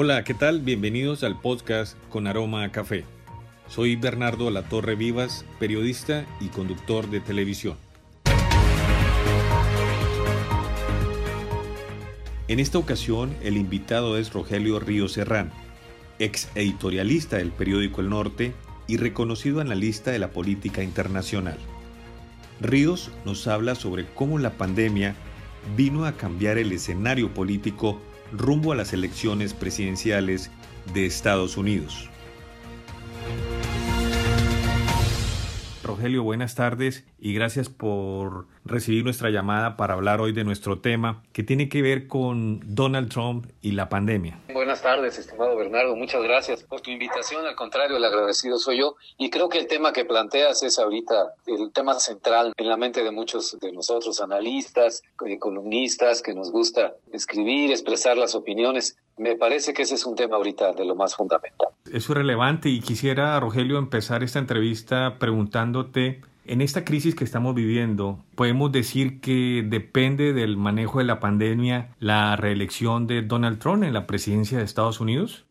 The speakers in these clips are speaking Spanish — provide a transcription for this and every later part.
Hola, ¿qué tal? Bienvenidos al podcast con aroma a café. Soy Bernardo Latorre Vivas, periodista y conductor de televisión. En esta ocasión, el invitado es Rogelio Río Serrán, ex editorialista del periódico El Norte y reconocido analista de la política internacional. Ríos nos habla sobre cómo la pandemia vino a cambiar el escenario político rumbo a las elecciones presidenciales de Estados Unidos. Rogelio, buenas tardes y gracias por recibir nuestra llamada para hablar hoy de nuestro tema que tiene que ver con Donald Trump y la pandemia. Buenas tardes, estimado Bernardo. Muchas gracias por tu invitación. Al contrario, el agradecido soy yo. Y creo que el tema que planteas es ahorita el tema central en la mente de muchos de nosotros, analistas, eh, columnistas, que nos gusta escribir, expresar las opiniones. Me parece que ese es un tema ahorita de lo más fundamental. Eso es relevante y quisiera, Rogelio, empezar esta entrevista preguntándote en esta crisis que estamos viviendo, podemos decir que depende del manejo de la pandemia la reelección de Donald Trump en la presidencia de Estados Unidos.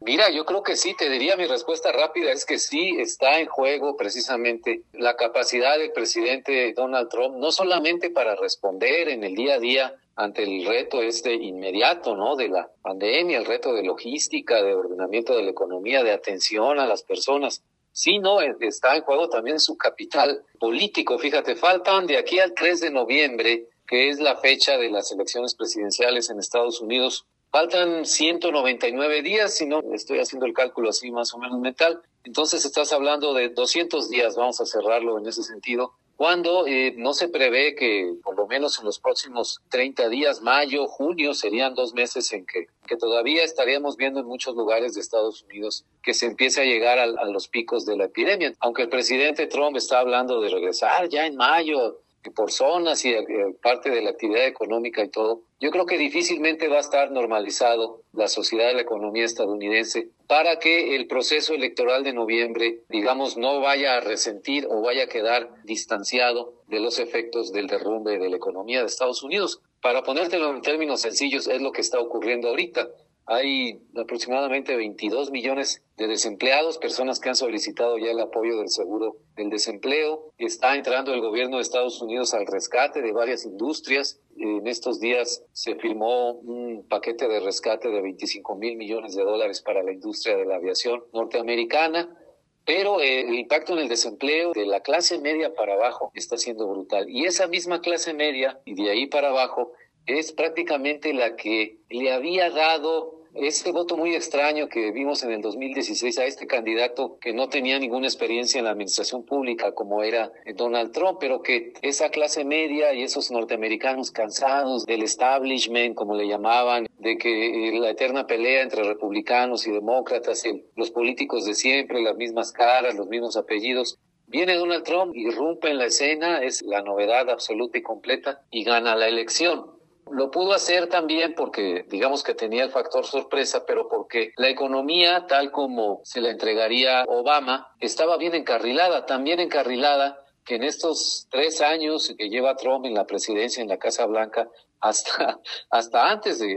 Mira, yo creo que sí, te diría mi respuesta rápida es que sí está en juego precisamente la capacidad del presidente Donald Trump, no solamente para responder en el día a día ante el reto este inmediato, ¿no? De la pandemia, el reto de logística, de ordenamiento de la economía, de atención a las personas, Sí, no, está en juego también su capital político. Fíjate, faltan de aquí al 3 de noviembre, que es la fecha de las elecciones presidenciales en Estados Unidos, faltan 199 días, si no estoy haciendo el cálculo así más o menos mental. Entonces estás hablando de 200 días, vamos a cerrarlo en ese sentido, cuando eh, no se prevé que por lo menos en los próximos 30 días, mayo, junio, serían dos meses en que, que todavía estaríamos viendo en muchos lugares de Estados Unidos que se empiece a llegar a, a los picos de la epidemia. Aunque el presidente Trump está hablando de regresar ya en mayo, por zonas y eh, parte de la actividad económica y todo, yo creo que difícilmente va a estar normalizado la sociedad de la economía estadounidense para que el proceso electoral de noviembre, digamos, no vaya a resentir o vaya a quedar distanciado de los efectos del derrumbe de la economía de Estados Unidos. Para ponértelo en términos sencillos, es lo que está ocurriendo ahorita. Hay aproximadamente 22 millones de desempleados, personas que han solicitado ya el apoyo del seguro del desempleo. Está entrando el gobierno de Estados Unidos al rescate de varias industrias. En estos días se firmó un paquete de rescate de 25 mil millones de dólares para la industria de la aviación norteamericana. Pero el impacto en el desempleo de la clase media para abajo está siendo brutal. Y esa misma clase media y de ahí para abajo es prácticamente la que le había dado ese voto muy extraño que vimos en el 2016 a este candidato que no tenía ninguna experiencia en la administración pública como era Donald Trump, pero que esa clase media y esos norteamericanos cansados del establishment, como le llamaban, de que eh, la eterna pelea entre republicanos y demócratas, los políticos de siempre, las mismas caras, los mismos apellidos, Viene Donald Trump, irrumpe en la escena, es la novedad absoluta y completa y gana la elección. Lo pudo hacer también porque, digamos que tenía el factor sorpresa, pero porque la economía, tal como se la entregaría Obama, estaba bien encarrilada, también encarrilada que en estos tres años que lleva Trump en la presidencia, en la Casa Blanca, hasta, hasta antes de,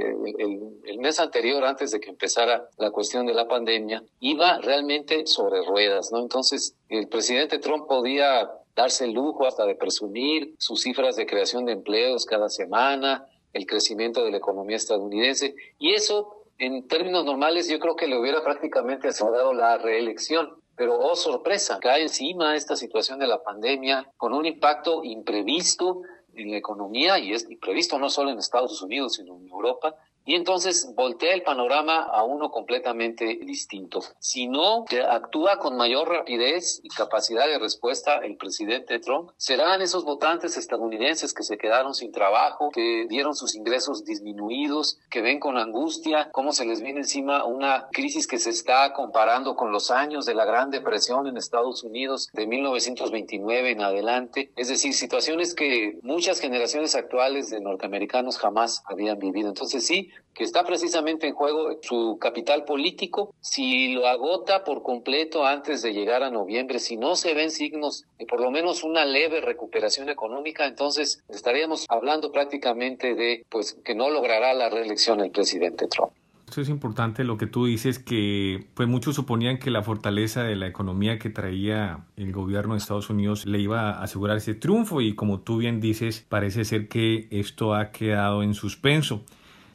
el, mes anterior, antes de que empezara la cuestión de la pandemia, iba realmente sobre ruedas, ¿no? Entonces, el presidente Trump podía darse el lujo hasta de presumir sus cifras de creación de empleos cada semana, el crecimiento de la economía estadounidense. Y eso, en términos normales, yo creo que le hubiera prácticamente asegurado la reelección. Pero, oh sorpresa, cae encima esta situación de la pandemia con un impacto imprevisto en la economía y es imprevisto no solo en Estados Unidos, sino en Europa y entonces voltea el panorama a uno completamente distinto. Si no actúa con mayor rapidez y capacidad de respuesta el presidente Trump, serán esos votantes estadounidenses que se quedaron sin trabajo, que vieron sus ingresos disminuidos, que ven con angustia cómo se les viene encima una crisis que se está comparando con los años de la Gran Depresión en Estados Unidos de 1929 en adelante. Es decir, situaciones que muchas generaciones actuales de norteamericanos jamás habían vivido. Entonces sí, que está precisamente en juego su capital político. Si lo agota por completo antes de llegar a noviembre, si no se ven signos de por lo menos una leve recuperación económica, entonces estaríamos hablando prácticamente de pues que no logrará la reelección el presidente Trump. Esto es importante lo que tú dices, que pues muchos suponían que la fortaleza de la economía que traía el gobierno de Estados Unidos le iba a asegurar ese triunfo y como tú bien dices, parece ser que esto ha quedado en suspenso.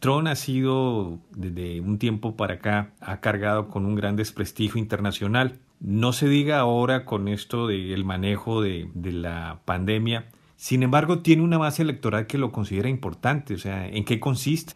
Trump ha sido desde un tiempo para acá, ha cargado con un gran desprestigio internacional. No se diga ahora con esto del manejo de, de la pandemia, sin embargo, tiene una base electoral que lo considera importante. O sea, ¿en qué consiste?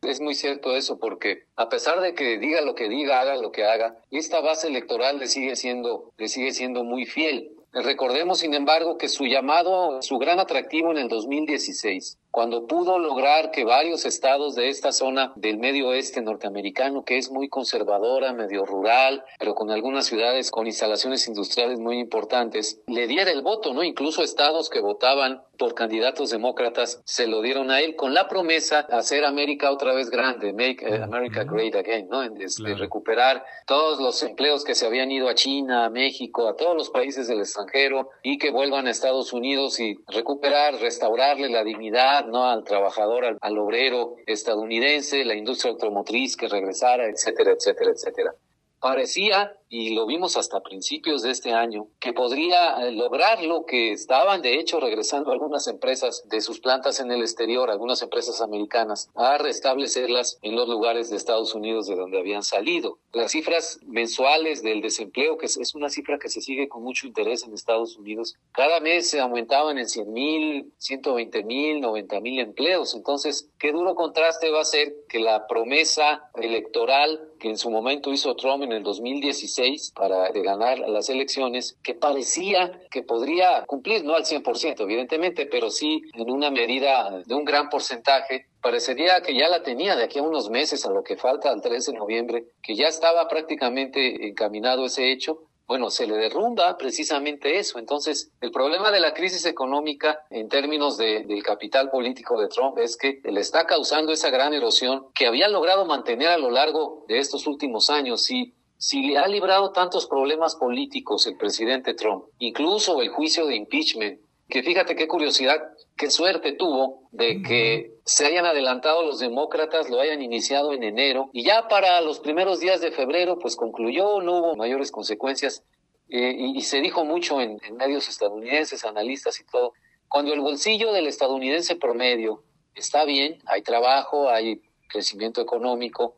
Es muy cierto eso, porque a pesar de que diga lo que diga, haga lo que haga, esta base electoral le sigue siendo, le sigue siendo muy fiel. Recordemos, sin embargo, que su llamado, su gran atractivo en el 2016 cuando pudo lograr que varios estados de esta zona del medio oeste norteamericano, que es muy conservadora, medio rural, pero con algunas ciudades con instalaciones industriales muy importantes, le diera el voto, ¿no? Incluso estados que votaban por candidatos demócratas se lo dieron a él con la promesa de hacer América otra vez grande, make eh, America great again, ¿no? De, recuperar todos los empleos que se habían ido a China, a México, a todos los países del extranjero y que vuelvan a Estados Unidos y recuperar, restaurarle la dignidad ¿no? Al trabajador, al, obrero estadounidense, la industria automotriz que regresara, etcétera, etcétera, etcétera. Parecía y lo vimos hasta principios de este año, que podría eh, lograr lo que estaban de hecho regresando algunas empresas de sus plantas en el exterior, algunas empresas americanas, a restablecerlas en los lugares de Estados Unidos de donde habían salido. Las cifras mensuales del desempleo, que es una cifra que se sigue con mucho interés en Estados Unidos, cada mes se aumentaban en 100 mil, 120 mil, 90 mil empleos. Entonces, qué duro contraste va a ser que la promesa electoral que en su momento hizo Trump en el 2016 para ganar las elecciones que parecía que podría cumplir, no al 100%, evidentemente, pero sí en una medida de un gran porcentaje parecería que ya la tenía de aquí a unos meses a lo que falta al 13 de noviembre, que ya estaba prácticamente encaminado ese hecho. Bueno, se le derrumba precisamente eso. Entonces, el problema de la crisis económica en términos de, del capital político de Trump es que le está causando esa gran erosión que había logrado mantener a lo largo de estos últimos años. Y si le ha librado tantos problemas políticos el presidente Trump, incluso el juicio de impeachment, que fíjate qué curiosidad, qué suerte tuvo de que se hayan adelantado los demócratas, lo hayan iniciado en enero y ya para los primeros días de febrero pues concluyó, no hubo mayores consecuencias eh, y, se dijo mucho en medios estadounidenses, analistas y todo, cuando el bolsillo del estadounidense promedio está bien, hay trabajo, hay crecimiento económico,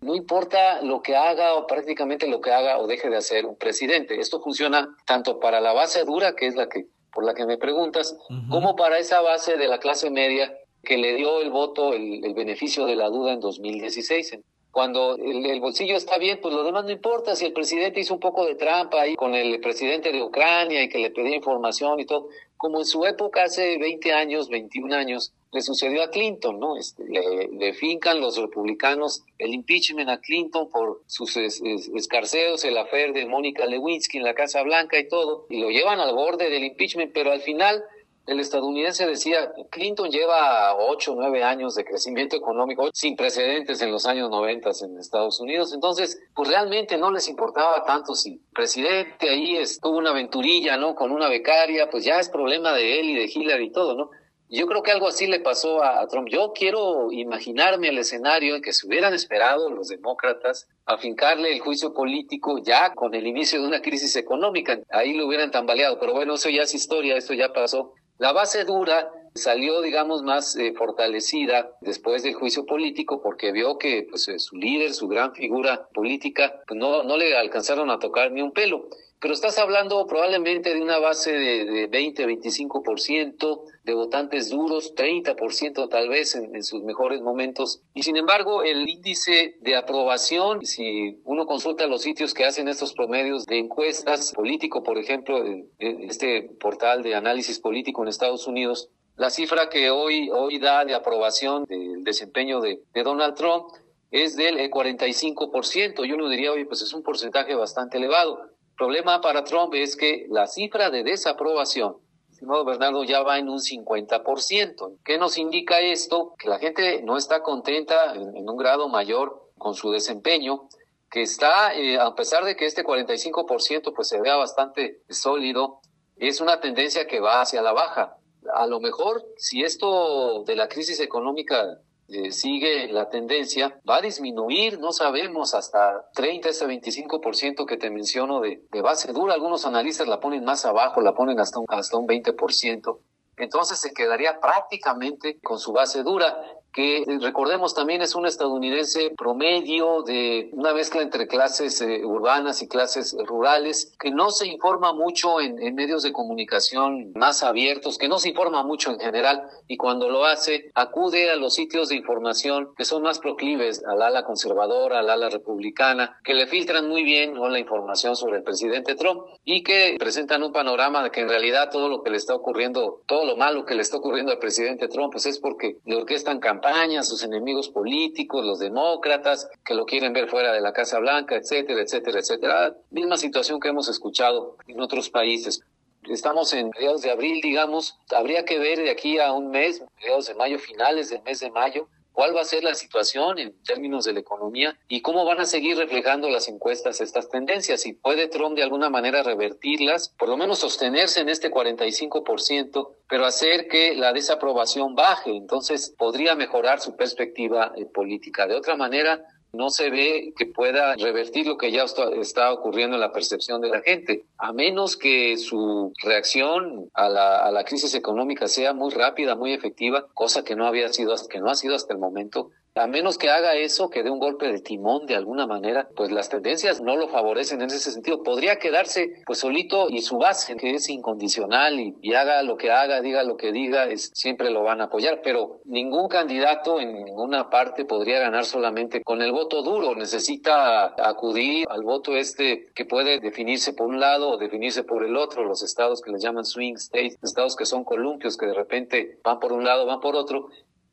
no importa lo que haga o prácticamente lo que haga o deje de hacer un presidente. Esto funciona tanto para la base dura, que es la que por la que me preguntas, como para esa base de la clase media que le dio el voto, el, beneficio de la duda en 2016. Cuando el, bolsillo está bien, pues lo demás no importa. Si el presidente hizo un poco de trampa ahí con el presidente de Ucrania y que le pedía información y todo, como en su época hace 20 años, 21 años, le sucedió a Clinton, ¿no? Este, le, fincan los republicanos el impeachment a Clinton por sus escarceos, el afer de Mónica Lewinsky en la Casa Blanca y todo, y lo llevan al borde del impeachment, pero al final el estadounidense decía, Clinton lleva ocho, nueve años de crecimiento económico sin precedentes en los años 90 en Estados Unidos, entonces pues realmente no les importaba tanto si el presidente ahí estuvo una aventurilla, ¿no? Con una becaria, pues ya es problema de él y de Hillary y todo, ¿no? Yo creo que algo así le pasó a, Trump. Yo quiero imaginarme el escenario en que se hubieran esperado los demócratas a fincarle el juicio político ya con el inicio de una crisis económica. Ahí lo hubieran tambaleado, pero bueno, eso ya es historia, esto ya pasó. La base dura salió, digamos, más eh, fortalecida después del juicio político porque vio que pues, su líder, su gran figura política, pues, no, no le alcanzaron a tocar ni un pelo pero estás hablando probablemente de una base de, de 20, 25% de votantes duros, 30% tal vez en, sus mejores momentos. Y sin embargo, el índice de aprobación, si uno consulta los sitios que hacen estos promedios de encuestas político, por ejemplo, este portal de análisis político en Estados Unidos, la cifra que hoy, hoy da de aprobación del desempeño de, de Donald Trump es del 45%. Y uno diría, oye, pues es un porcentaje bastante elevado problema para Trump es que la cifra de desaprobación, estimado Bernardo, ya va en un 50%. ¿Qué nos indica esto? Que la gente no está contenta en, un grado mayor con su desempeño, que está, eh, a pesar de que este 45% pues se vea bastante sólido, es una tendencia que va hacia la baja. A lo mejor, si esto de la crisis económica eh, sigue la tendencia, va a disminuir, no sabemos, hasta 30, ese 25% que te menciono de, de, base dura. Algunos analistas la ponen más abajo, la ponen hasta un, hasta un 20% entonces se quedaría prácticamente con su base dura que eh, recordemos también es un estadounidense promedio de una mezcla entre clases eh, urbanas y clases rurales, que no se informa mucho en, medios de comunicación más abiertos, que no se informa mucho en general y cuando lo hace acude a los sitios de información que son más proclives al ala conservadora, al ala republicana, que le filtran muy bien la información sobre el presidente Trump y que presentan un panorama de que en realidad todo lo que le está ocurriendo, todo lo malo que le está ocurriendo al presidente Trump, pues es porque le orquestan campañas sus enemigos políticos, los demócratas, que lo quieren ver fuera de la Casa Blanca, etcétera, etcétera, etcétera. Misma situación que hemos escuchado en otros países. Estamos en mediados de abril, digamos, habría que ver de aquí a un mes, mediados de mayo, finales del mes de mayo, cuál va a ser la situación en términos de la economía y cómo van a seguir reflejando las encuestas estas tendencias. Y puede Trump de alguna manera revertirlas, por lo menos sostenerse en este 45%, pero hacer que la desaprobación baje. Entonces podría mejorar su perspectiva eh, política. De otra manera, no se ve que pueda revertir lo que ya está ocurriendo en la percepción de la gente, a menos que su reacción a la, crisis económica sea muy rápida, muy efectiva, cosa que no había sido, que no ha sido hasta el momento, a menos que haga eso, que dé un golpe de timón de alguna manera, pues las tendencias no lo favorecen en ese sentido. Podría quedarse pues solito y su base, que es incondicional y, haga lo que haga, diga lo que diga, es, siempre lo van a apoyar, pero ningún candidato en ninguna parte podría ganar solamente con el voto duro. Necesita acudir al voto este que puede definirse por un lado o definirse por el otro, los estados que les llaman swing states, estados que son columpios, que de repente van por un lado, van por otro,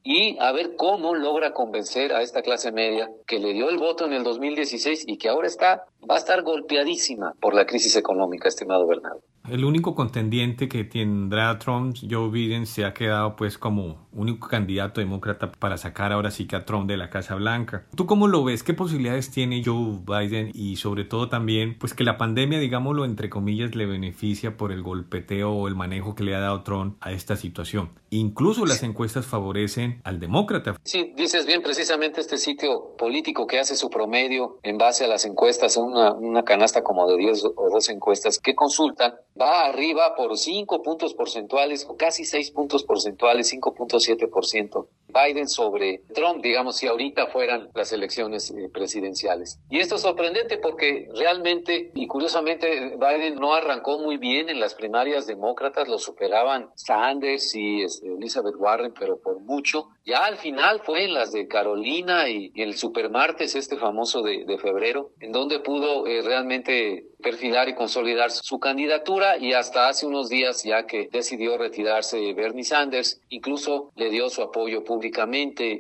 y a ver cómo logra convencer a esta clase media que le dio el voto en el 2016 y que ahora está va a estar golpeadísima por la crisis económica, estimado Bernardo. El único contendiente que tendrá Trump, Joe Biden, se ha quedado pues como único candidato demócrata para sacar ahora sí que a Trump de la Casa Blanca. ¿Tú cómo lo ves? ¿Qué posibilidades tiene Joe Biden? Y sobre todo también pues que la pandemia, digámoslo entre comillas, le beneficia por el golpeteo o el manejo que le ha dado Trump a esta situación. Incluso las encuestas favorecen al demócrata. Sí, dices bien precisamente este sitio político que hace su promedio en base a las encuestas, una, una canasta como de 10 o 12 encuestas que consultan va arriba por 5 puntos porcentuales o casi 6 puntos porcentuales, 5.7%. Biden sobre Trump, digamos, si ahorita fueran las elecciones eh, presidenciales. Y esto es sorprendente porque realmente y curiosamente Biden no arrancó muy bien en las primarias demócratas, lo superaban Sanders y este, Elizabeth Warren, pero por mucho. Ya al final fue en las de Carolina y, el supermartes, este famoso de, febrero, en donde pudo eh, realmente perfilar y consolidar su candidatura y hasta hace unos días ya que decidió retirarse Bernie Sanders, incluso le dio su apoyo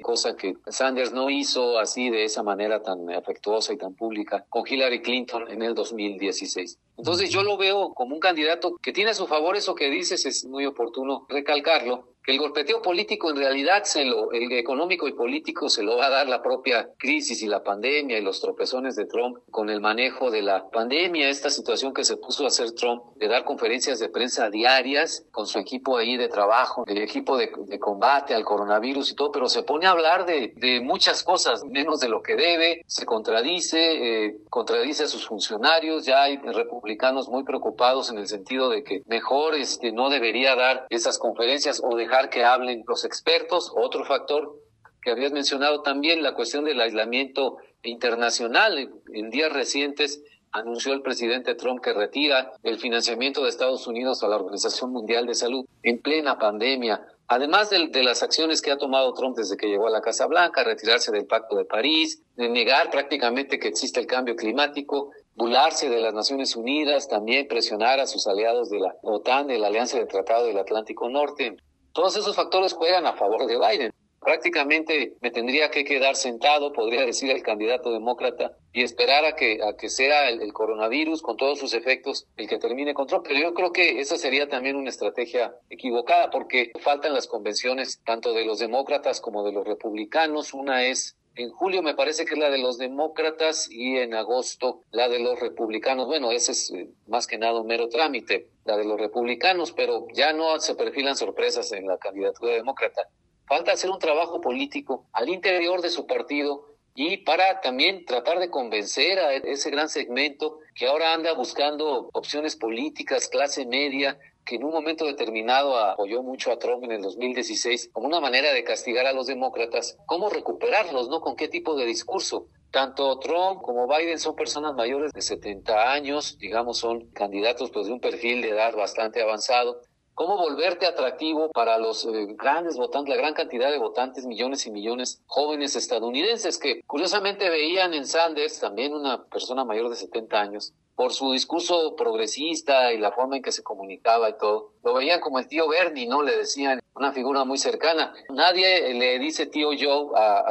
cosa que Sanders no hizo así de esa manera tan afectuosa y tan pública con Hillary Clinton en el 2016. Entonces yo lo veo como un candidato que tiene a su favor eso que dices, es muy oportuno recalcarlo, que el golpeteo político en realidad se lo, el económico y político se lo va a dar la propia crisis y la pandemia y los tropezones de Trump con el manejo de la pandemia, esta situación que se puso a hacer Trump de dar conferencias de prensa diarias con su equipo ahí de trabajo, el equipo de, combate al coronavirus y todo, pero se pone a hablar de, muchas cosas, menos de lo que debe, se contradice, eh, contradice a sus funcionarios, ya hay republicanos muy preocupados en el sentido de que mejor este, no debería dar esas conferencias o dejar que hablen los expertos. Otro factor que habías mencionado también, la cuestión del aislamiento internacional. En días recientes anunció el presidente Trump que retira el financiamiento de Estados Unidos a la Organización Mundial de Salud en plena pandemia. Además de, de, las acciones que ha tomado Trump desde que llegó a la Casa Blanca, retirarse del Pacto de París, de negar prácticamente que existe el cambio climático, burlarse de las Naciones Unidas, también presionar a sus aliados de la OTAN, de la Alianza del Tratado del Atlántico Norte, todos esos factores juegan a favor de Biden. Prácticamente me tendría que quedar sentado, podría decir el candidato demócrata, y esperar a que, a que sea el, coronavirus con todos sus efectos el que termine con Trump. Pero yo creo que esa sería también una estrategia equivocada porque faltan las convenciones tanto de los demócratas como de los republicanos. Una es en julio me parece que es la de los demócratas y en agosto la de los republicanos. Bueno, ese es eh, más que nada un mero trámite, la de los republicanos, pero ya no se perfilan sorpresas en la candidatura demócrata. falta hacer un trabajo político al interior de su partido y para también tratar de convencer a ese gran segmento que ahora anda buscando opciones políticas, clase media, que en un momento determinado apoyó mucho a Trump en el 2016 como una manera de castigar a los demócratas, ¿cómo recuperarlos, no? ¿Con qué tipo de discurso? Tanto Trump como Biden son personas mayores de 70 años, digamos, son candidatos pues de un perfil de edad bastante avanzado. ¿Cómo volverte atractivo para los eh, grandes votantes, la gran cantidad de votantes, millones y millones jóvenes estadounidenses que curiosamente veían en Sanders, también una persona mayor de 70 años, por su discurso progresista y la forma en que se comunicaba y todo. Lo veían como el tío Bernie, ¿no? Le decían una figura muy cercana. Nadie le dice tío Joe a,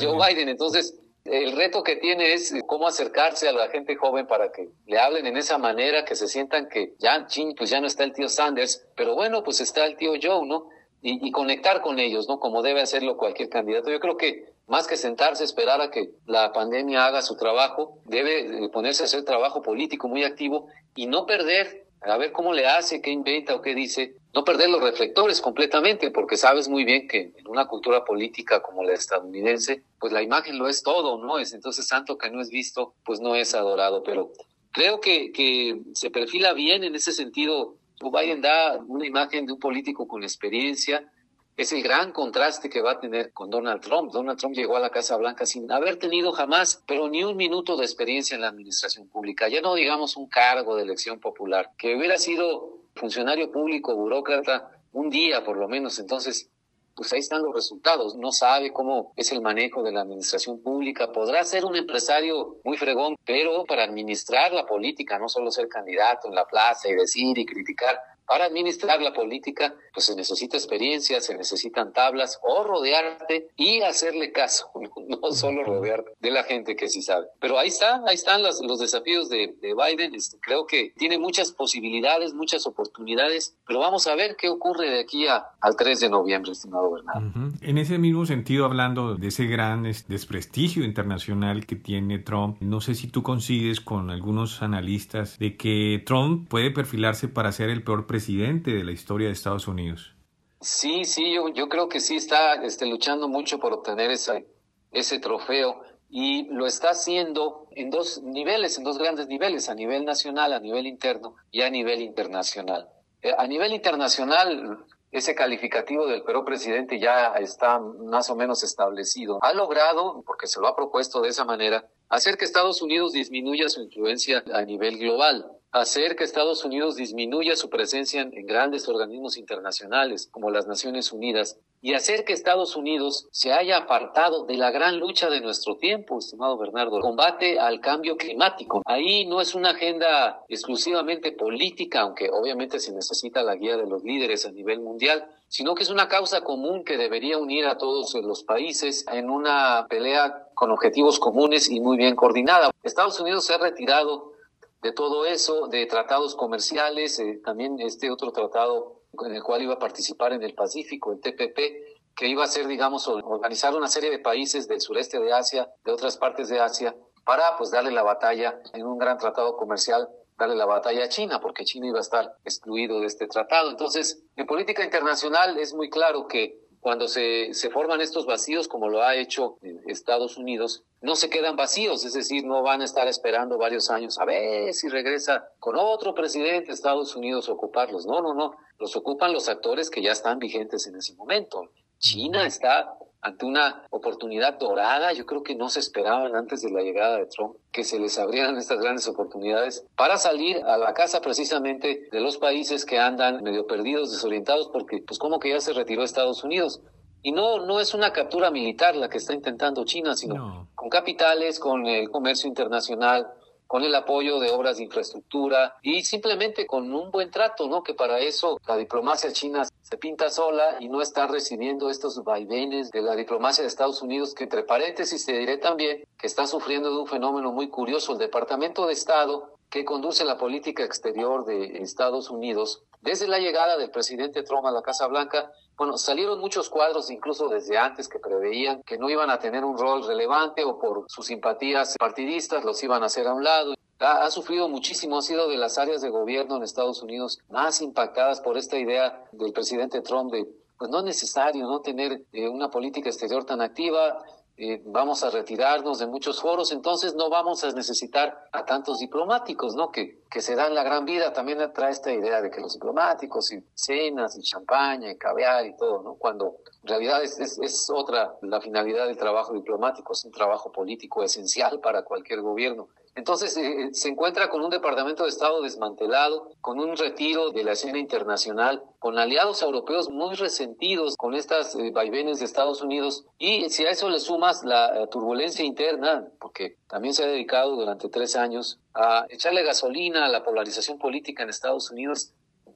Joe Biden. Entonces, el reto que tiene es cómo acercarse a la gente joven para que le hablen en esa manera, que se sientan que ya, pues ya no está el tío Sanders, pero bueno, pues está el tío Joe, ¿no? Y, y conectar con ellos, ¿no? Como debe hacerlo cualquier candidato. Yo creo que más que sentarse, esperar a que la pandemia haga su trabajo, debe ponerse a hacer trabajo político muy activo y no perder, a ver cómo le hace, qué inventa o qué dice, no perder los reflectores completamente, porque sabes muy bien que en una cultura política como la estadounidense, pues la imagen lo es todo, ¿no? Es entonces santo que no es visto, pues no es adorado, pero creo que, que se perfila bien en ese sentido. Biden da una imagen de un político con experiencia, es el gran contraste que va a tener con Donald Trump. Donald Trump llegó a la Casa Blanca sin haber tenido jamás, pero ni un minuto de experiencia en la administración pública, ya no digamos un cargo de elección popular, que hubiera sido funcionario público, burócrata, un día por lo menos. Entonces, pues ahí están los resultados. No sabe cómo es el manejo de la administración pública. Podrá ser un empresario muy fregón, pero para administrar la política, no solo ser candidato en la plaza y decir y criticar, para administrar la política, pues se necesita experiencia, se necesitan tablas o rodearte y hacerle caso, no solo rodearte de la gente que sí sabe. Pero ahí está, ahí están los, los desafíos de, Biden. Este, creo que tiene muchas posibilidades, muchas oportunidades, pero vamos a ver qué ocurre de aquí a, al 3 de noviembre, estimado Bernardo. En ese mismo sentido, hablando de ese gran desprestigio internacional que tiene Trump, no sé si tú coincides con algunos analistas de que Trump puede perfilarse para ser el peor presidente de la historia de Estados Unidos. Sí, sí, yo, creo que sí está este, luchando mucho por obtener ese, ese trofeo y lo está haciendo en dos niveles, en dos grandes niveles, a nivel nacional, a nivel interno y a nivel internacional. Eh, a nivel internacional, ese calificativo del peor presidente ya está más o menos establecido. Ha logrado, porque se lo ha propuesto de esa manera, hacer que Estados Unidos disminuya su influencia a nivel global hacer que Estados Unidos disminuya su presencia en, grandes organismos internacionales como las Naciones Unidas y hacer que Estados Unidos se haya apartado de la gran lucha de nuestro tiempo, estimado Bernardo, combate al cambio climático. Ahí no es una agenda exclusivamente política, aunque obviamente se necesita la guía de los líderes a nivel mundial, sino que es una causa común que debería unir a todos los países en una pelea con objetivos comunes y muy bien coordinada. Estados Unidos se ha retirado de todo eso, de tratados comerciales, eh, también este otro tratado en el cual iba a participar en el Pacífico, el TPP, que iba a ser, digamos, organizar una serie de países del sureste de Asia, de otras partes de Asia, para pues darle la batalla en un gran tratado comercial darle la batalla a China, porque China iba a estar excluido de este tratado. Entonces, en política internacional es muy claro que cuando se, se forman estos vacíos, como lo ha hecho Estados Unidos, no se quedan vacíos, es decir, no van a estar esperando varios años a ver si regresa con otro presidente de Estados Unidos a ocuparlos. No, no, no, los ocupan los actores que ya están vigentes en ese momento. China está ante una oportunidad dorada, yo creo que no se esperaban antes de la llegada de Trump que se les abrieran estas grandes oportunidades para salir a la casa precisamente de los países que andan medio perdidos, desorientados, porque pues como que ya se retiró Estados Unidos. Y no, no es una captura militar la que está intentando China, sino con capitales, con el comercio internacional, con el apoyo de obras de infraestructura y simplemente con un buen trato, ¿no? Que para eso la diplomacia china se pinta sola y no está recibiendo estos vaivenes de la diplomacia de Estados Unidos, que entre paréntesis te diré también que está sufriendo de un fenómeno muy curioso. El Departamento de Estado que conduce la política exterior de Estados Unidos, desde la llegada del presidente Trump a la Casa Blanca, bueno, salieron muchos cuadros, incluso desde antes, que preveían que no iban a tener un rol relevante o por sus simpatías partidistas los iban a hacer a un lado. Ha, sufrido muchísimo, ha sido de las áreas de gobierno en Estados Unidos más impactadas por esta idea del presidente Trump de pues no es necesario no tener eh, una política exterior tan activa. Eh, vamos a retirarnos de muchos foros, entonces no vamos a necesitar a tantos diplomáticos, ¿no? Que, que se dan la gran vida. También trae esta idea de que los diplomáticos y cenas y champaña y caviar y todo, ¿no? Cuando en realidad es, es otra la finalidad del trabajo diplomático, es un trabajo político esencial para cualquier gobierno. Entonces eh, se encuentra con un Departamento de Estado desmantelado, con un retiro de la escena internacional, con aliados europeos muy resentidos con estas eh, vaivenes de Estados Unidos. Y si a eso le sumas la eh, turbulencia interna, porque también se ha dedicado durante tres años a echarle gasolina a la polarización política en Estados Unidos,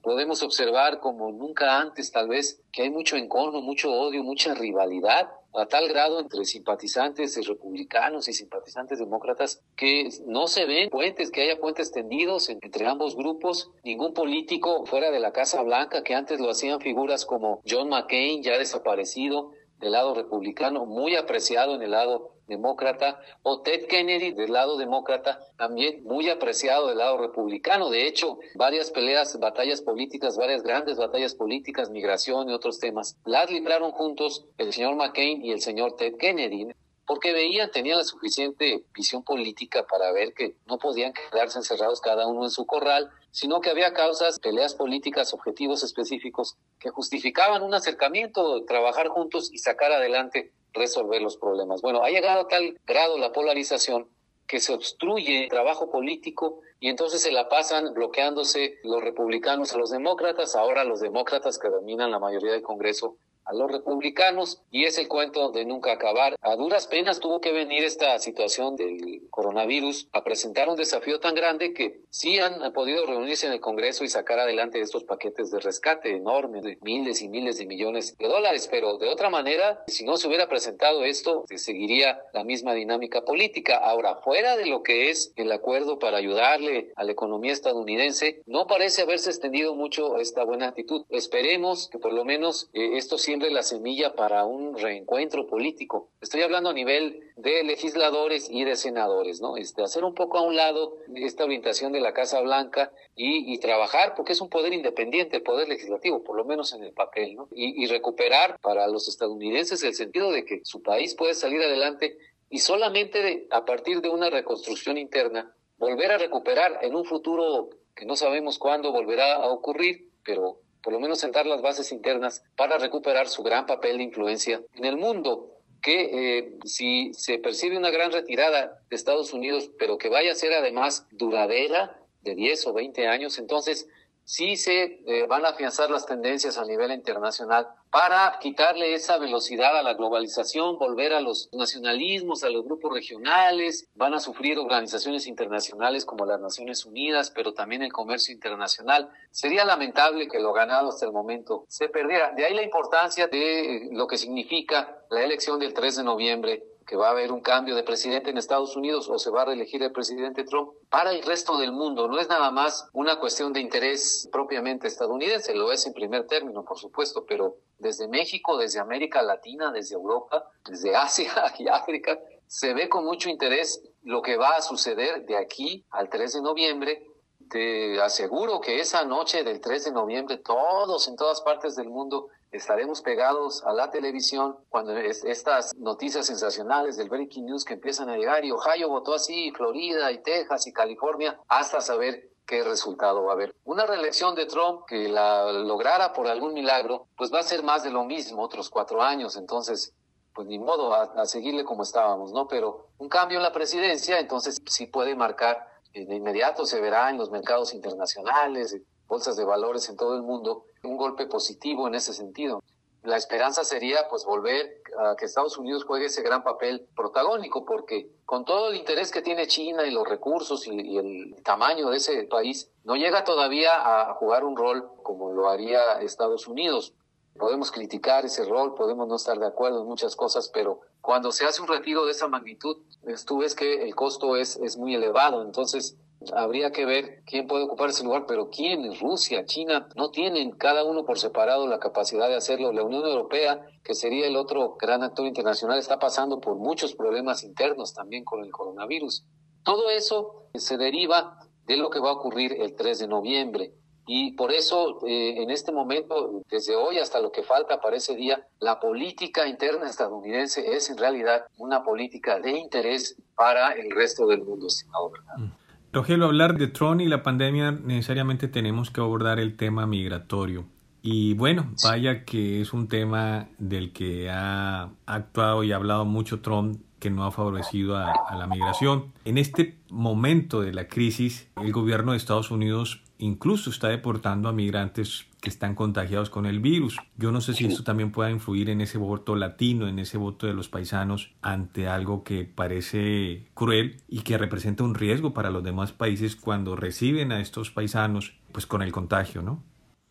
podemos observar como nunca antes tal vez que hay mucho encono, mucho odio, mucha rivalidad a tal grado entre simpatizantes republicanos y simpatizantes demócratas que no se ven puentes, que haya puentes tendidos entre ambos grupos. Ningún político fuera de la Casa Blanca, que antes lo hacían figuras como John McCain, ya desaparecido, del lado republicano, muy apreciado en el lado demócrata, o Ted Kennedy del lado demócrata, también muy apreciado del lado republicano. De hecho, varias peleas, batallas políticas, varias grandes batallas políticas, migración y otros temas, las libraron juntos el señor McCain y el señor Ted Kennedy porque veían, tenían la suficiente visión política para ver que no podían quedarse encerrados cada uno en su corral, sino que había causas, peleas políticas, objetivos específicos que justificaban un acercamiento, trabajar juntos y sacar adelante, resolver los problemas. Bueno, ha llegado a tal grado la polarización que se obstruye el trabajo político y entonces se la pasan bloqueándose los republicanos a los demócratas, ahora los demócratas que dominan la mayoría del Congreso a los republicanos y es el cuento de nunca acabar. A duras penas tuvo que venir esta situación del coronavirus a presentar un desafío tan grande que sí han podido reunirse en el Congreso y sacar adelante estos paquetes de rescate enormes de miles y miles de millones de dólares, pero de otra manera, si no se hubiera presentado esto, se seguiría la misma dinámica política. Ahora, fuera de lo que es el acuerdo para ayudarle a la economía estadounidense, no parece haberse extendido mucho esta buena actitud. Esperemos que por lo menos eh, esto sí la semilla para un reencuentro político. Estoy hablando a nivel de legisladores y de senadores, ¿no? Este, hacer un poco a un lado esta orientación de la Casa Blanca y, trabajar, porque es un poder independiente, el poder legislativo, por lo menos en el papel, ¿no? Y, y recuperar para los estadounidenses el sentido de que su país puede salir adelante y solamente a partir de una reconstrucción interna volver a recuperar en un futuro que no sabemos cuándo volverá a ocurrir, pero por lo menos sentar las bases internas para recuperar su gran papel de influencia en el mundo que eh, si se percibe una gran retirada de Estados Unidos, pero que vaya a ser además duradera de 10 o 20 años, entonces sí se eh, van a afianzar las tendencias a nivel internacional para quitarle esa velocidad a la globalización, volver a los nacionalismos, a los grupos regionales, van a sufrir organizaciones internacionales como las Naciones Unidas, pero también el comercio internacional. Sería lamentable que lo ganado hasta el momento se perdiera. De ahí la importancia de lo que significa la elección del 3 de noviembre que va a haber un cambio de presidente en Estados Unidos o se va a reelegir el presidente Trump para el resto del mundo. No es nada más una cuestión de interés propiamente estadounidense, lo es en primer término, por supuesto, pero desde México, desde América Latina, desde Europa, desde Asia y África, se ve con mucho interés lo que va a suceder de aquí al 3 de noviembre te aseguro que esa noche del 3 de noviembre todos en todas partes del mundo estaremos pegados a la televisión cuando estas noticias sensacionales del breaking news que empiezan a llegar y Ohio votó así, Florida y Texas y California, hasta saber qué resultado va a haber. Una reelección de Trump que la lograra por algún milagro, pues va a ser más de lo mismo, otros cuatro años, entonces pues ni modo a seguirle como estábamos, ¿no? Pero un cambio en la presidencia, entonces sí puede marcar de inmediato se verá en los mercados internacionales, bolsas de valores en todo el mundo, un golpe positivo en ese sentido. La esperanza sería pues volver a que Estados Unidos juegue ese gran papel protagónico, porque con todo el interés que tiene China y los recursos y, el tamaño de ese país, no llega todavía a jugar un rol como lo haría Estados Unidos. Podemos criticar ese rol, podemos no estar de acuerdo en muchas cosas, pero cuando se hace un retiro de esa magnitud, tú ves que el costo es, es muy elevado. Entonces, habría que ver quién puede ocupar ese lugar, pero quién, Rusia, China, no tienen cada uno por separado la capacidad de hacerlo. La Unión Europea, que sería el otro gran actor internacional, está pasando por muchos problemas internos también con el coronavirus. Todo eso se deriva de lo que va a ocurrir el 3 de noviembre Y por eso, eh, en este momento, desde hoy hasta lo que falta para ese día, la política interna estadounidense es en realidad una política de interés para el resto del mundo, mm. Rogelio, hablar de Trump y la pandemia necesariamente tenemos que abordar el tema migratorio. Y bueno, vaya que es un tema del que ha actuado y hablado mucho Trump que no ha favorecido a, a, la migración. En este momento de la crisis, el gobierno de Estados Unidos incluso está deportando a migrantes que están contagiados con el virus. Yo no sé si esto también pueda influir en ese voto latino, en ese voto de los paisanos ante algo que parece cruel y que representa un riesgo para los demás países cuando reciben a estos paisanos pues con el contagio, ¿no?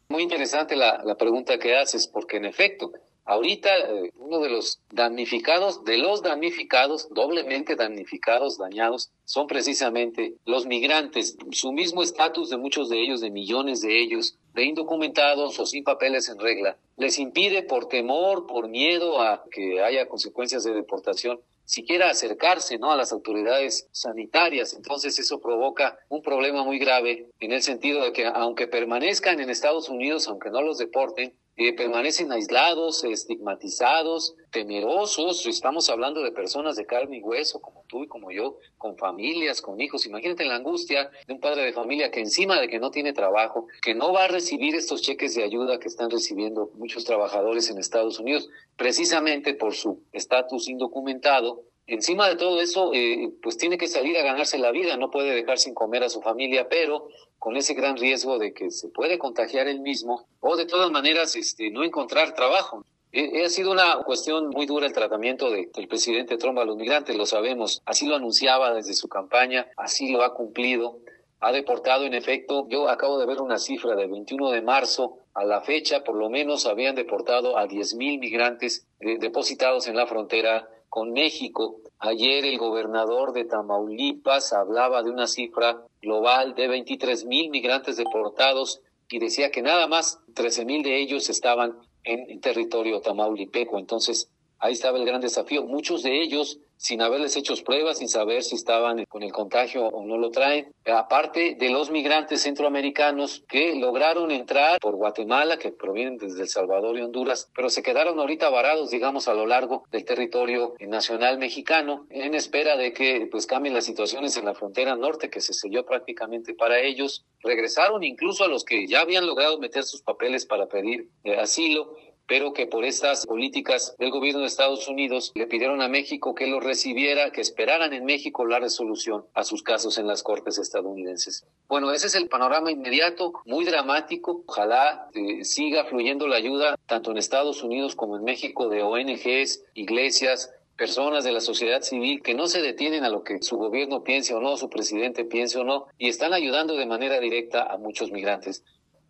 Muy interesante la, la pregunta que haces porque en efecto Ahorita eh, uno de los damnificados, de los damnificados, doblemente damnificados, dañados, son precisamente los migrantes. Su mismo estatus de muchos de ellos, de millones de ellos, de indocumentados o sin papeles en regla, les impide por temor, por miedo a que haya consecuencias de deportación, siquiera acercarse ¿no? a las autoridades sanitarias. Entonces eso provoca un problema muy grave en el sentido de que aunque permanezcan en Estados Unidos, aunque no los deporten, eh, permanecen aislados, estigmatizados, temerosos. Estamos hablando de personas de carne y hueso, como tú y como yo, con familias, con hijos. Imagínate la angustia de un padre de familia que encima de que no tiene trabajo, que no va a recibir estos cheques de ayuda que están recibiendo muchos trabajadores en Estados Unidos, precisamente por su estatus indocumentado, Encima de todo eso, eh, pues tiene que salir a ganarse la vida, no puede dejar sin comer a su familia, pero con ese gran riesgo de que se puede contagiar él mismo o de todas maneras este, no encontrar trabajo. Eh, ha sido una cuestión muy dura el tratamiento de, del presidente Trump a los migrantes, lo sabemos. Así lo anunciaba desde su campaña, así lo ha cumplido. Ha deportado, en efecto, yo acabo de ver una cifra de 21 de marzo a la fecha, por lo menos habían deportado a 10.000 migrantes eh, depositados en la frontera con México. Ayer el gobernador de Tamaulipas hablaba de una cifra global de 23 mil migrantes deportados y decía que nada más 13 mil de ellos estaban en territorio tamaulipeco. Entonces, ahí estaba el gran desafío. Muchos de ellos sin haberles hecho pruebas, sin saber si estaban con el contagio o no lo traen. Aparte de los migrantes centroamericanos que lograron entrar por Guatemala, que provienen desde El Salvador y Honduras, pero se quedaron ahorita varados, digamos, a lo largo del territorio nacional mexicano, en espera de que pues cambien las situaciones en la frontera norte, que se selló prácticamente para ellos. Regresaron incluso a los que ya habían logrado meter sus papeles para pedir eh, asilo pero que por estas políticas del gobierno de Estados Unidos le pidieron a México que los recibiera, que esperaran en México la resolución a sus casos en las cortes estadounidenses. Bueno, ese es el panorama inmediato, muy dramático. Ojalá eh, siga fluyendo la ayuda tanto en Estados Unidos como en México de ONGs, iglesias, personas de la sociedad civil que no se detienen a lo que su gobierno piense o no, su presidente piense o no, y están ayudando de manera directa a muchos migrantes.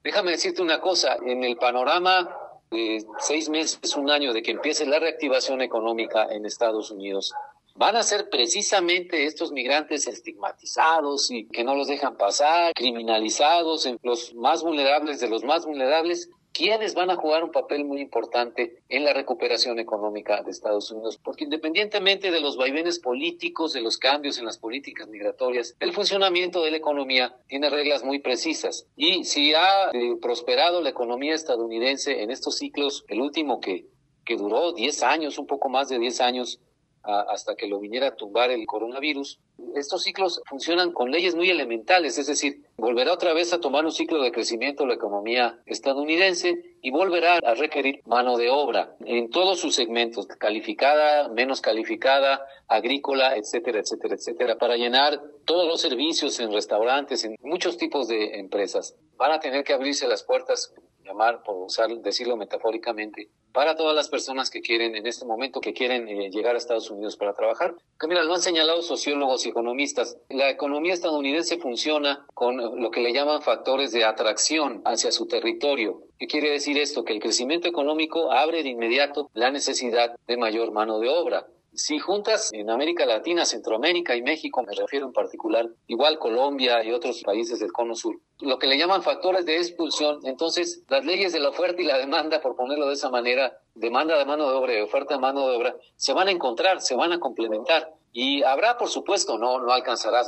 Déjame decirte una cosa, en el panorama de seis meses, un año de que empiece la reactivación económica en Estados Unidos, van a ser precisamente estos migrantes estigmatizados y que no los dejan pasar, criminalizados, los más vulnerables de los más vulnerables, quienes van a jugar un papel muy importante en la recuperación económica de Estados Unidos, porque independientemente de los vaivenes políticos, de los cambios en las políticas migratorias, el funcionamiento de la economía tiene reglas muy precisas. Y si ha eh, prosperado la economía estadounidense en estos ciclos, el último que, que duró 10 años, un poco más de 10 años, hasta que lo viniera a tumbar el coronavirus. Estos ciclos funcionan con leyes muy elementales, es decir, volverá otra vez a tomar un ciclo de crecimiento la economía estadounidense y volverá a requerir mano de obra en todos sus segmentos, calificada, menos calificada, agrícola, etcétera, etcétera, etcétera, para llenar todos los servicios en restaurantes, en muchos tipos de empresas. Van a tener que abrirse las puertas llamar, por usar, decirlo metafóricamente, para todas las personas que quieren, en este momento, que quieren eh, llegar a Estados Unidos para trabajar. Que lo han señalado sociólogos y economistas. La economía estadounidense funciona con lo que le llaman factores de atracción hacia su territorio. ¿Qué quiere decir esto? Que el crecimiento económico abre de inmediato la necesidad de mayor mano de obra. Si juntas en América Latina, Centroamérica y México, me refiero en particular, igual Colombia y otros países del Cono Sur, lo que le llaman factores de expulsión, entonces las leyes de la oferta y la demanda, por ponerlo de esa manera, demanda de mano de obra y oferta de mano de obra, se van a encontrar, se van a complementar. Y habrá, por supuesto, no, no alcanzará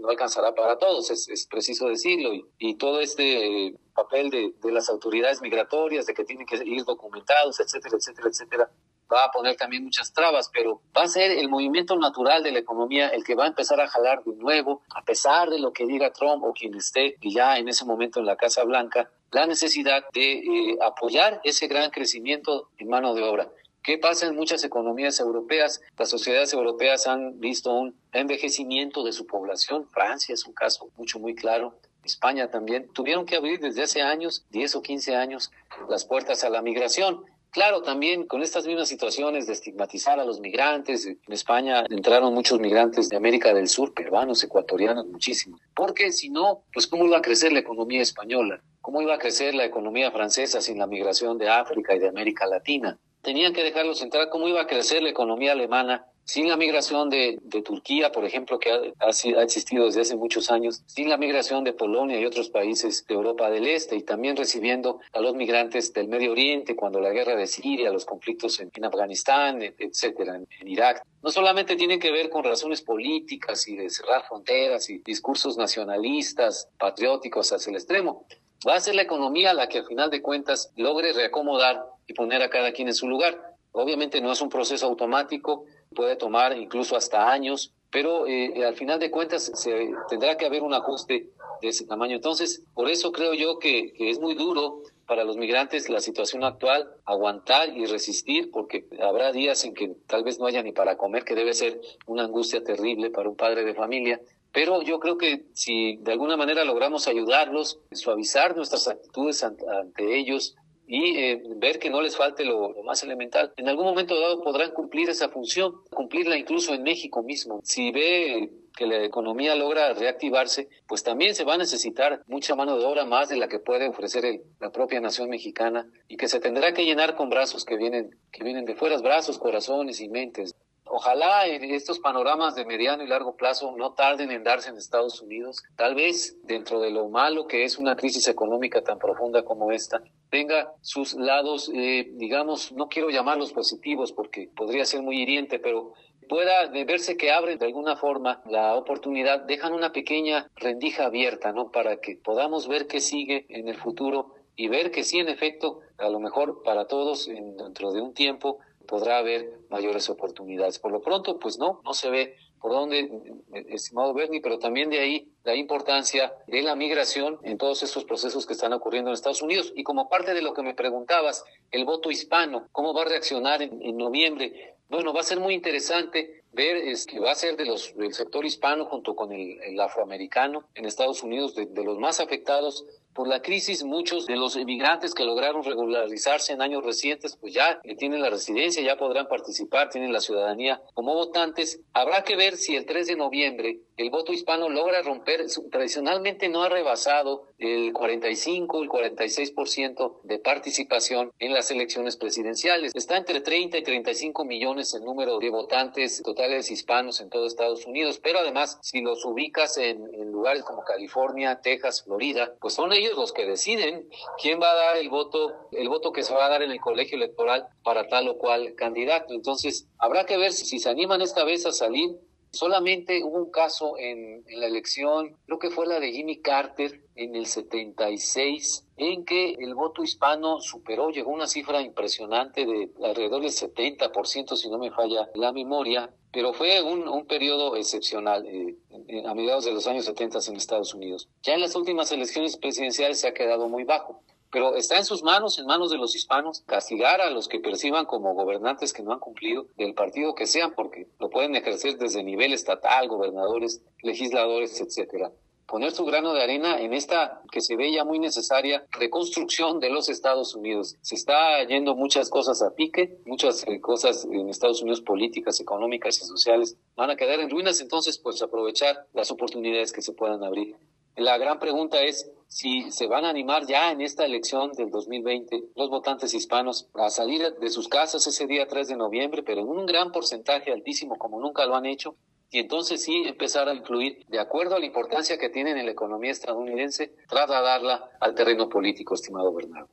no alcanzará para todos, es, preciso decirlo, y, todo este papel de, de las autoridades migratorias, de que tienen que ir documentados, etcétera, etcétera, etcétera, va a poner también muchas trabas, pero va a ser el movimiento natural de la economía el que va a empezar a jalar de nuevo, a pesar de lo que diga Trump o quien esté ya en ese momento en la Casa Blanca, la necesidad de eh, apoyar ese gran crecimiento en mano de obra. ¿Qué pasa en muchas economías europeas? Las sociedades europeas han visto un envejecimiento de su población. Francia es un caso mucho, muy claro. España también. Tuvieron que abrir desde hace años, 10 o 15 años, las puertas a la migración. Claro, también con estas mismas situaciones de estigmatizar a los migrantes, en España entraron muchos migrantes de América del Sur, peruanos, ecuatorianos, muchísimos. Porque si no, pues cómo iba a crecer la economía española, cómo iba a crecer la economía francesa sin la migración de África y de América Latina. Tenían que dejarlos entrar, cómo iba a crecer la economía alemana sin la migración de, Turquía, por ejemplo, que ha, ha, existido desde hace muchos años, sin la migración de Polonia y otros países de Europa del Este, y también recibiendo a los migrantes del Medio Oriente cuando la guerra de Siria, los conflictos en, Afganistán, etcétera, en, Irak. No solamente tienen que ver con razones políticas y de cerrar fronteras y discursos nacionalistas, patrióticos hacia el extremo, va a ser la economía la que al final de cuentas logre reacomodar y poner a cada quien en su lugar. Obviamente no es un proceso automático, puede tomar incluso hasta años, pero eh, al final de cuentas se, tendrá que haber un ajuste de ese tamaño. Entonces, por eso creo yo que, es muy duro para los migrantes la situación actual, aguantar y resistir, porque habrá días en que tal vez no haya ni para comer, que debe ser una angustia terrible para un padre de familia. Pero yo creo que si de alguna manera logramos ayudarlos, suavizar nuestras actitudes ante ellos, y eh, ver que no les falte lo, más elemental. En algún momento dado podrán cumplir esa función, cumplirla incluso en México mismo. Si ve que la economía logra reactivarse, pues también se va a necesitar mucha mano de obra más de la que puede ofrecer la propia nación mexicana y que se tendrá que llenar con brazos que vienen, que vienen de fuera, brazos, corazones y mentes. Ojalá estos panoramas de mediano y largo plazo no tarden en darse en Estados Unidos. Tal vez dentro de lo malo que es una crisis económica tan profunda como esta, tenga sus lados, eh, digamos, no quiero llamarlos positivos porque podría ser muy hiriente, pero pueda verse que abren de alguna forma la oportunidad, dejan una pequeña rendija abierta, ¿no? Para que podamos ver qué sigue en el futuro y ver que sí, en efecto, a lo mejor para todos dentro de un tiempo podrá haber mayores oportunidades. Por lo pronto, pues no, no se ve por dónde, estimado Bernie, pero también de ahí la importancia de la migración en todos estos procesos que están ocurriendo en Estados Unidos. Y como parte de lo que me preguntabas, el voto hispano, ¿cómo va a reaccionar en, noviembre? Bueno, va a ser muy interesante ver es que va a ser de los, del sector hispano junto con el, afroamericano en Estados Unidos de los más afectados por la crisis, muchos de los inmigrantes que lograron regularizarse en años recientes, pues ya tienen la residencia, ya podrán participar, tienen la ciudadanía como votantes. Habrá que ver si el 3 de noviembre el voto hispano logra romper, tradicionalmente no ha rebasado el 45, el 46% de participación en las elecciones presidenciales. Está entre 30 y 35 millones el número de votantes totales hispanos en todo Estados Unidos, pero además si los ubicas en, en lugares como California, Texas, Florida, pues son ellos los que deciden quién va a dar el voto, el voto que se va a dar en el colegio electoral para tal o cual candidato. Entonces, habrá que ver si se animan esta vez a salir Solamente hubo un caso en, la elección, creo que fue la de Jimmy Carter en el 76, en que el voto hispano superó, llegó a una cifra impresionante de alrededor del 70%, si no me falla la memoria, pero fue un, periodo excepcional eh, a mediados de los años 70 en Estados Unidos. Ya en las últimas elecciones presidenciales se ha quedado muy bajo pero está en sus manos, en manos de los hispanos, castigar a los que perciban como gobernantes que no han cumplido del partido que sean, porque lo pueden ejercer desde nivel estatal, gobernadores, legisladores, etcétera. Poner su grano de arena en esta que se ve ya muy necesaria reconstrucción de los Estados Unidos. Se está yendo muchas cosas a pique, muchas eh, cosas en Estados Unidos políticas, económicas y sociales van a quedar en ruinas, entonces pues aprovechar las oportunidades que se puedan abrir. La gran pregunta es si se van a animar ya en esta elección del 2020 los votantes hispanos a salir de sus casas ese día 3 de noviembre, pero en un gran porcentaje altísimo como nunca lo han hecho, y entonces sí empezar a influir de acuerdo a la importancia que tienen en la economía estadounidense, trasladarla al terreno político, estimado Bernardo.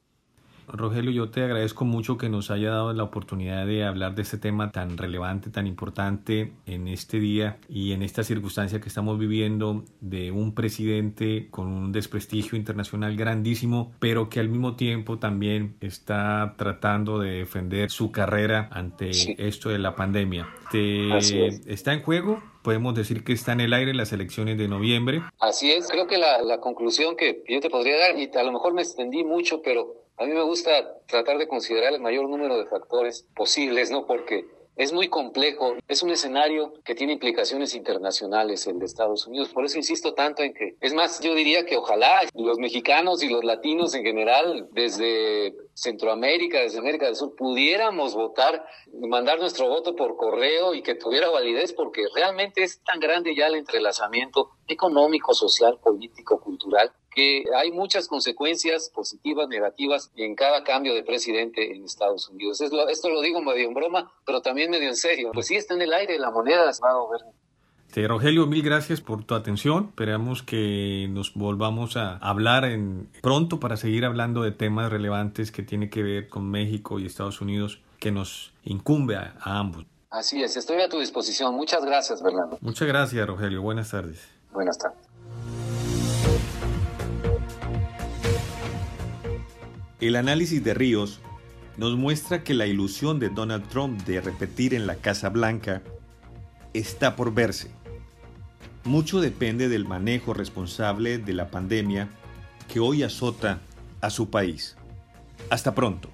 Rogelio, yo te agradezco mucho que nos haya dado la oportunidad de hablar de este tema tan relevante, tan importante en este día y en esta circunstancia que estamos viviendo de un presidente con un desprestigio internacional grandísimo, pero que al mismo tiempo también está tratando de defender su carrera ante esto de la pandemia. ¿Está en juego? Podemos decir que está en el aire las elecciones de noviembre. Así es, creo que la, la conclusión que yo te podría dar, y a lo mejor me extendí mucho, pero a mí me gusta tratar de considerar el mayor número de factores posibles, ¿no? Porque es muy complejo, es un escenario que tiene implicaciones internacionales el de Estados Unidos, por eso insisto tanto en que, es más, yo diría que ojalá los mexicanos y los latinos en general, desde Centroamérica, desde América del Sur, pudiéramos votar, mandar nuestro voto por correo y que tuviera validez, porque realmente es tan grande ya el entrelazamiento económico, social, político, cultural, que hay muchas consecuencias positivas, negativas en cada cambio de presidente en Estados Unidos. Esto, lo digo medio en broma, pero también medio en serio. Pues sí, está en el aire la moneda, estimado este, Rogelio, mil gracias por tu atención. Esperamos que nos volvamos a hablar en, pronto para seguir hablando de temas relevantes que tienen que ver con México y Estados Unidos que nos incumbe a, a ambos. Así es, estoy a tu disposición. Muchas gracias, Fernando. Muchas gracias, Rogelio. Buenas tardes. Buenas tardes. El análisis de Ríos nos muestra que la ilusión de Donald Trump de repetir en la Casa Blanca está por verse. Mucho depende del manejo responsable de la pandemia que hoy azota a su país. Hasta pronto.